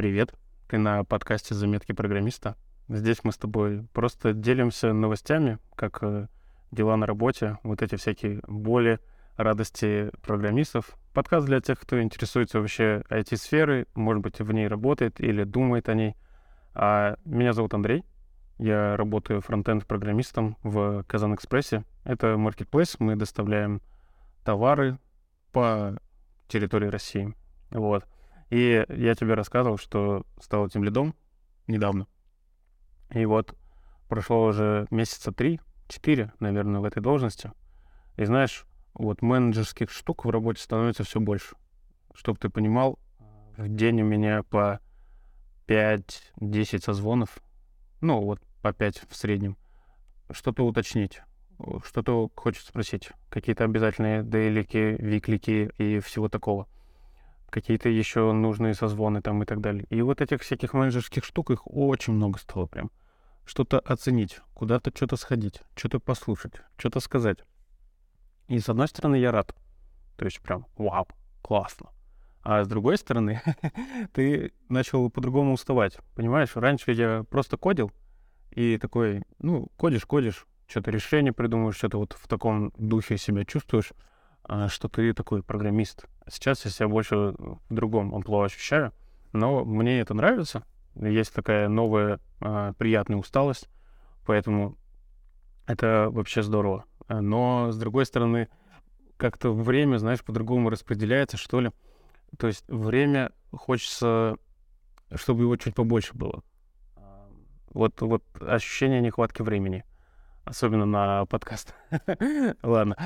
Привет, ты на подкасте «Заметки программиста». Здесь мы с тобой просто делимся новостями, как э, дела на работе, вот эти всякие боли, радости программистов. Подкаст для тех, кто интересуется вообще IT-сферой, может быть, в ней работает или думает о ней. А меня зовут Андрей, я работаю фронтенд-программистом в Казан-Экспрессе. Это маркетплейс, мы доставляем товары по территории России. Вот. И я тебе рассказывал, что стал этим лидом недавно. И вот прошло уже месяца три, четыре, наверное, в этой должности. И знаешь, вот менеджерских штук в работе становится все больше. Чтобы ты понимал, в день у меня по 5-10 созвонов, ну вот по 5 в среднем, что-то уточнить, что-то хочет спросить, какие-то обязательные дейлики, виклики и всего такого какие-то еще нужные созвоны там и так далее. И вот этих всяких менеджерских штук, их очень много стало прям. Что-то оценить, куда-то что-то сходить, что-то послушать, что-то сказать. И с одной стороны я рад. То есть прям вау, классно. А с другой стороны, ты начал по-другому уставать. Понимаешь, раньше я просто кодил, и такой, ну, кодишь, кодишь, что-то решение придумываешь, что-то вот в таком духе себя чувствуешь. А, что ты такой программист. Сейчас я себя больше в другом амплуа ощущаю, но мне это нравится. Есть такая новая а, приятная усталость, поэтому это вообще здорово. Но, с другой стороны, как-то время, знаешь, по-другому распределяется, что ли. То есть время хочется, чтобы его чуть побольше было. Вот, вот ощущение нехватки времени. Особенно на подкаст. Ладно.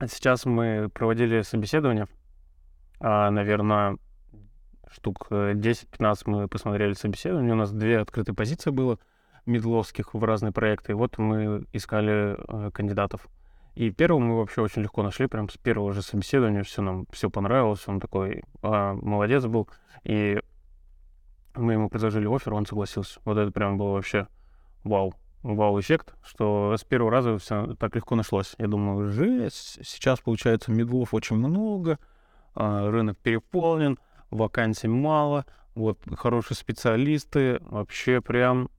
Сейчас мы проводили собеседование. А, наверное, штук 10-15 э, мы посмотрели собеседование. У нас две открытые позиции было медловских в разные проекты. И вот мы искали э, кандидатов. И первого мы вообще очень легко нашли, прям с первого же собеседования все нам все понравилось, он такой а, молодец был, и мы ему предложили офер, он согласился. Вот это прям было вообще вау вау-эффект, что с первого раза все так легко нашлось. Я думаю, жесть, сейчас, получается, медлов очень много, а, рынок переполнен, вакансий мало, вот хорошие специалисты, вообще прям,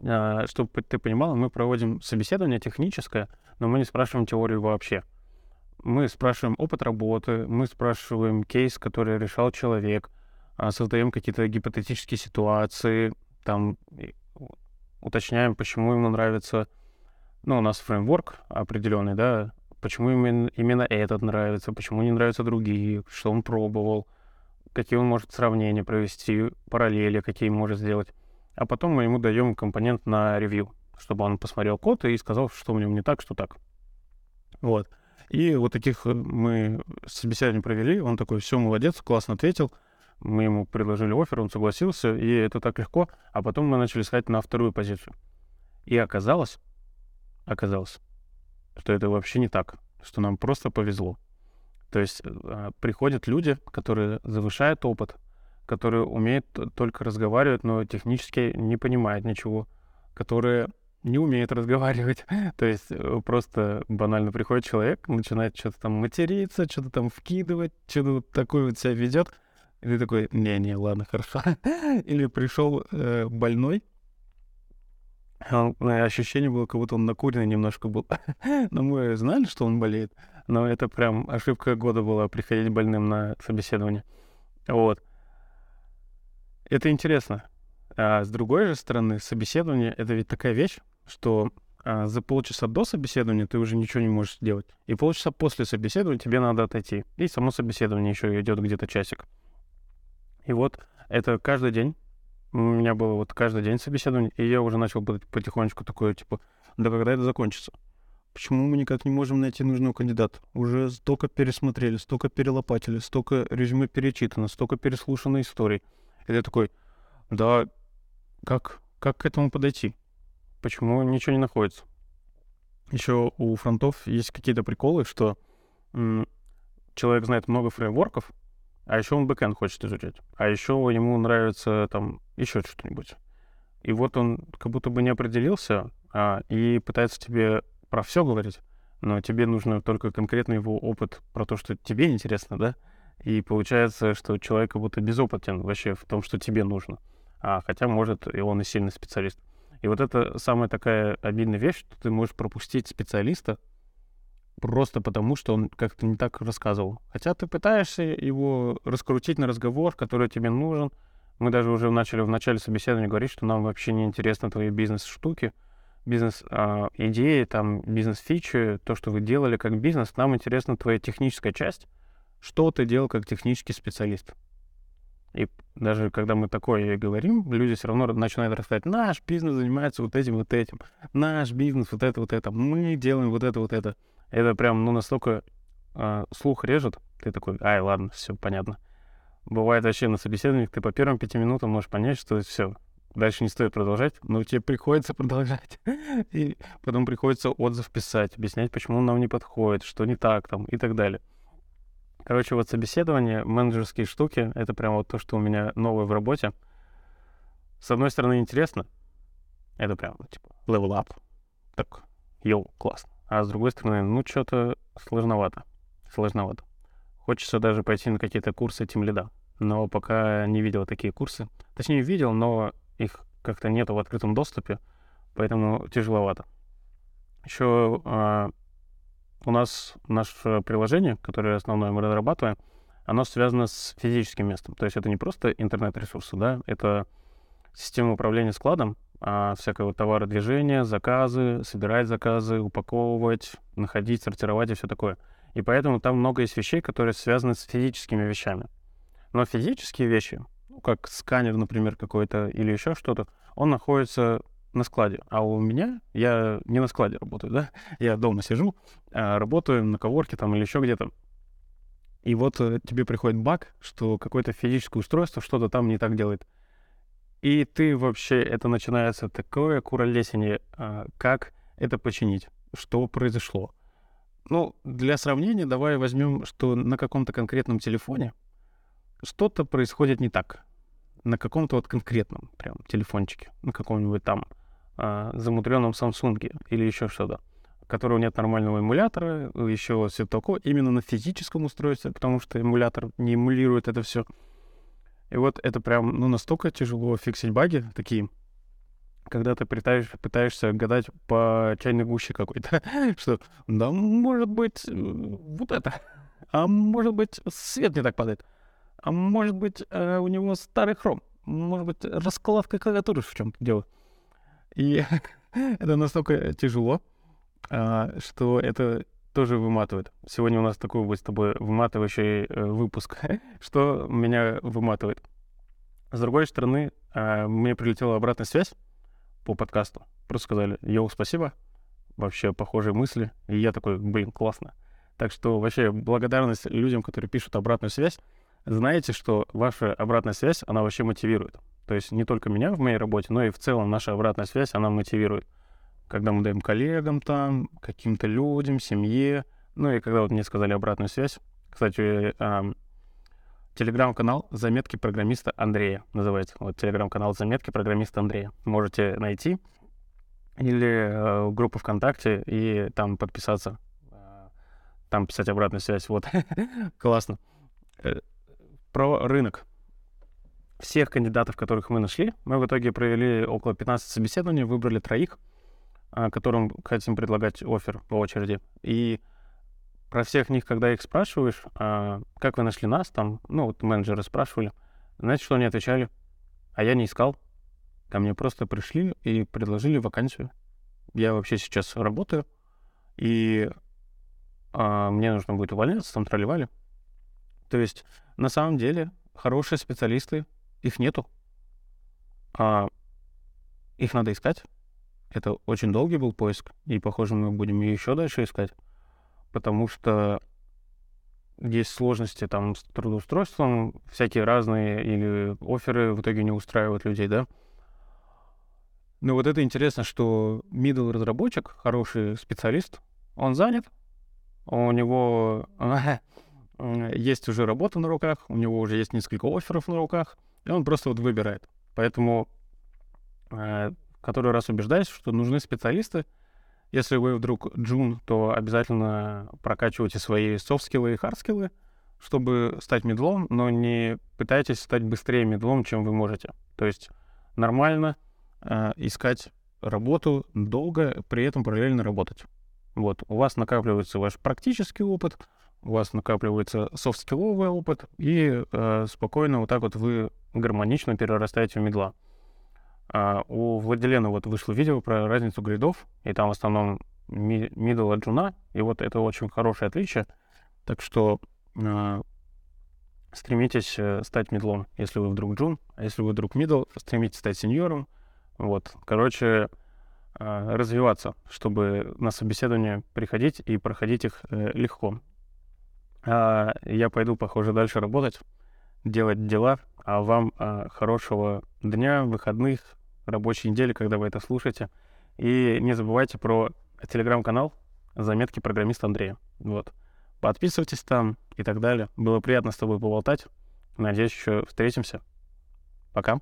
а, чтобы ты понимал, мы проводим собеседование техническое, но мы не спрашиваем теорию вообще. Мы спрашиваем опыт работы, мы спрашиваем кейс, который решал человек, а, создаем какие-то гипотетические ситуации, там уточняем, почему ему нравится, ну, у нас фреймворк определенный, да, почему именно, именно этот нравится, почему не нравятся другие, что он пробовал, какие он может сравнения провести, параллели, какие может сделать. А потом мы ему даем компонент на ревью, чтобы он посмотрел код и сказал, что у него не так, что так. Вот. И вот таких э, мы собеседование провели, он такой, все, молодец, классно ответил, мы ему предложили офер, он согласился, и это так легко. А потом мы начали искать на вторую позицию. И оказалось, оказалось, что это вообще не так, что нам просто повезло. То есть э, приходят люди, которые завышают опыт, которые умеют только разговаривать, но технически не понимают ничего, которые не умеют разговаривать. То есть э, просто банально приходит человек, начинает что-то там материться, что-то там вкидывать, что-то такое вот себя ведет, и ты такой, не-не, ладно, хорошо. Или пришел э, больной, он, э, ощущение было, как будто он накуренный немножко был. но мы знали, что он болеет. Но это прям ошибка года была приходить больным на собеседование. Вот. Это интересно. А с другой же стороны, собеседование — это ведь такая вещь, что а, за полчаса до собеседования ты уже ничего не можешь сделать. И полчаса после собеседования тебе надо отойти. И само собеседование еще идет где-то часик. И вот это каждый день. У меня было вот каждый день собеседование, и я уже начал потихонечку такое, типа, да когда это закончится? Почему мы никак не можем найти нужного кандидата? Уже столько пересмотрели, столько перелопатили, столько резюме перечитано, столько переслушано историй. И я такой, да, как, как к этому подойти? Почему ничего не находится? Еще у фронтов есть какие-то приколы, что человек знает много фреймворков, а еще он бэкэнд хочет изучать. А еще ему нравится там еще что-нибудь. И вот он как будто бы не определился а, и пытается тебе про все говорить, но тебе нужно только конкретно его опыт про то, что тебе интересно, да? И получается, что человек как будто безопытен вообще в том, что тебе нужно. А хотя, может, и он и сильный специалист. И вот это самая такая обидная вещь, что ты можешь пропустить специалиста просто потому, что он как-то не так рассказывал. Хотя ты пытаешься его раскрутить на разговор, который тебе нужен. Мы даже уже начали в начале собеседования говорить, что нам вообще не интересны твои бизнес-штуки, бизнес-идеи, а, там, бизнес-фичи, то, что вы делали как бизнес. Нам интересна твоя техническая часть, что ты делал как технический специалист. И даже когда мы такое говорим, люди все равно начинают рассказать, наш бизнес занимается вот этим, вот этим, наш бизнес вот это, вот это, мы делаем вот это, вот это. Это прям, ну, настолько э, слух режет, ты такой, ай, ладно, все понятно. Бывает вообще на собеседованиях, ты по первым пяти минутам можешь понять, что все, дальше не стоит продолжать, но тебе приходится продолжать. И потом приходится отзыв писать, объяснять, почему он нам не подходит, что не так там и так далее. Короче, вот собеседование, менеджерские штуки, это прям вот то, что у меня новое в работе. С одной стороны, интересно. Это прям, ну, типа, level up. Так, йоу, классно. А с другой стороны, ну, что-то сложновато. Сложновато. Хочется даже пойти на какие-то курсы тем лида. Но пока не видел такие курсы. Точнее, видел, но их как-то нету в открытом доступе, поэтому тяжеловато. Еще а, у нас наше приложение, которое основное мы разрабатываем, оно связано с физическим местом. То есть это не просто интернет-ресурсы, да, это система управления складом, всякого товародвижения, заказы, собирать заказы, упаковывать, находить, сортировать и все такое. И поэтому там много есть вещей, которые связаны с физическими вещами. Но физические вещи, ну, как сканер, например, какой-то или еще что-то, он находится на складе. А у меня, я не на складе работаю, да, я дома сижу, а, работаю на коворке там или еще где-то. И вот э, тебе приходит баг, что какое-то физическое устройство что-то там не так делает. И ты вообще, это начинается такое куролесение, а, как это починить, что произошло. Ну, для сравнения, давай возьмем, что на каком-то конкретном телефоне что-то происходит не так. На каком-то вот конкретном прям телефончике, на каком-нибудь там а, замудренном Samsung или еще что-то, у которого нет нормального эмулятора, еще все такое, именно на физическом устройстве, потому что эмулятор не эмулирует это все. И вот это прям, ну, настолько тяжело фиксить баги такие, когда ты пытаешься, пытаешься гадать по чайной гуще какой-то, что, да, может быть, э, вот это, а может быть, свет не так падает, а может быть, э, у него старый хром, может быть, раскладка клавиатуры в чем-то дело. И это настолько тяжело, а, что это тоже выматывает. Сегодня у нас такой будет с тобой выматывающий э, выпуск, что меня выматывает. С другой стороны, а, мне прилетела обратная связь по подкасту. Просто сказали, йоу, спасибо, вообще похожие мысли. И я такой, блин, классно. Так что вообще благодарность людям, которые пишут обратную связь. Знаете, что ваша обратная связь, она вообще мотивирует. То есть не только меня в моей работе, но и в целом наша обратная связь, она мотивирует. Когда мы даем коллегам там, каким-то людям, семье, ну и когда вот мне сказали обратную связь. Кстати, э, телеграм-канал «Заметки программиста Андрея» называется. Вот телеграм-канал «Заметки программиста Андрея». Можете найти. Или э, группу ВКонтакте и там подписаться. Э, там писать обратную связь. Вот. Классно. Э, про рынок всех кандидатов, которых мы нашли, мы в итоге провели около 15 собеседований, выбрали троих, которым хотим предлагать офер по очереди. И про всех них, когда их спрашиваешь, а, как вы нашли нас, там, ну, вот менеджеры спрашивали, знаете, что они отвечали? А я не искал. Ко мне просто пришли и предложили вакансию. Я вообще сейчас работаю, и а, мне нужно будет увольняться, там тролливали. То есть, на самом деле, хорошие специалисты их нету. А их надо искать. Это очень долгий был поиск, и, похоже, мы будем еще дальше искать, потому что есть сложности там с трудоустройством, всякие разные, или оферы в итоге не устраивают людей, да. Но вот это интересно, что middle разработчик, хороший специалист, он занят, у него есть уже работа на руках, у него уже есть несколько офферов на руках, и он просто вот выбирает. Поэтому э, который раз убеждаюсь, что нужны специалисты. Если вы вдруг джун, то обязательно прокачивайте свои софт-скиллы и хард-скиллы. чтобы стать мидлом, но не пытайтесь стать быстрее мидлом, чем вы можете. То есть нормально э, искать работу долго, при этом параллельно работать. Вот, у вас накапливается ваш практический опыт, у вас накапливается софт-скилловый опыт, и э, спокойно вот так вот вы гармонично перерастаете в медла. А у Владилена вот вышло видео про разницу гридов, и там в основном middle от джуна, и вот это очень хорошее отличие. Так что э, стремитесь стать медлом, если вы вдруг джун, а если вы вдруг middle, стремитесь стать сеньором. Вот, короче, э, развиваться, чтобы на собеседование приходить и проходить их э, легко. А я пойду, похоже, дальше работать, делать дела, а вам э, хорошего дня, выходных, рабочей недели, когда вы это слушаете. И не забывайте про телеграм-канал «Заметки программиста Андрея». Вот. Подписывайтесь там и так далее. Было приятно с тобой поболтать. Надеюсь, еще встретимся. Пока.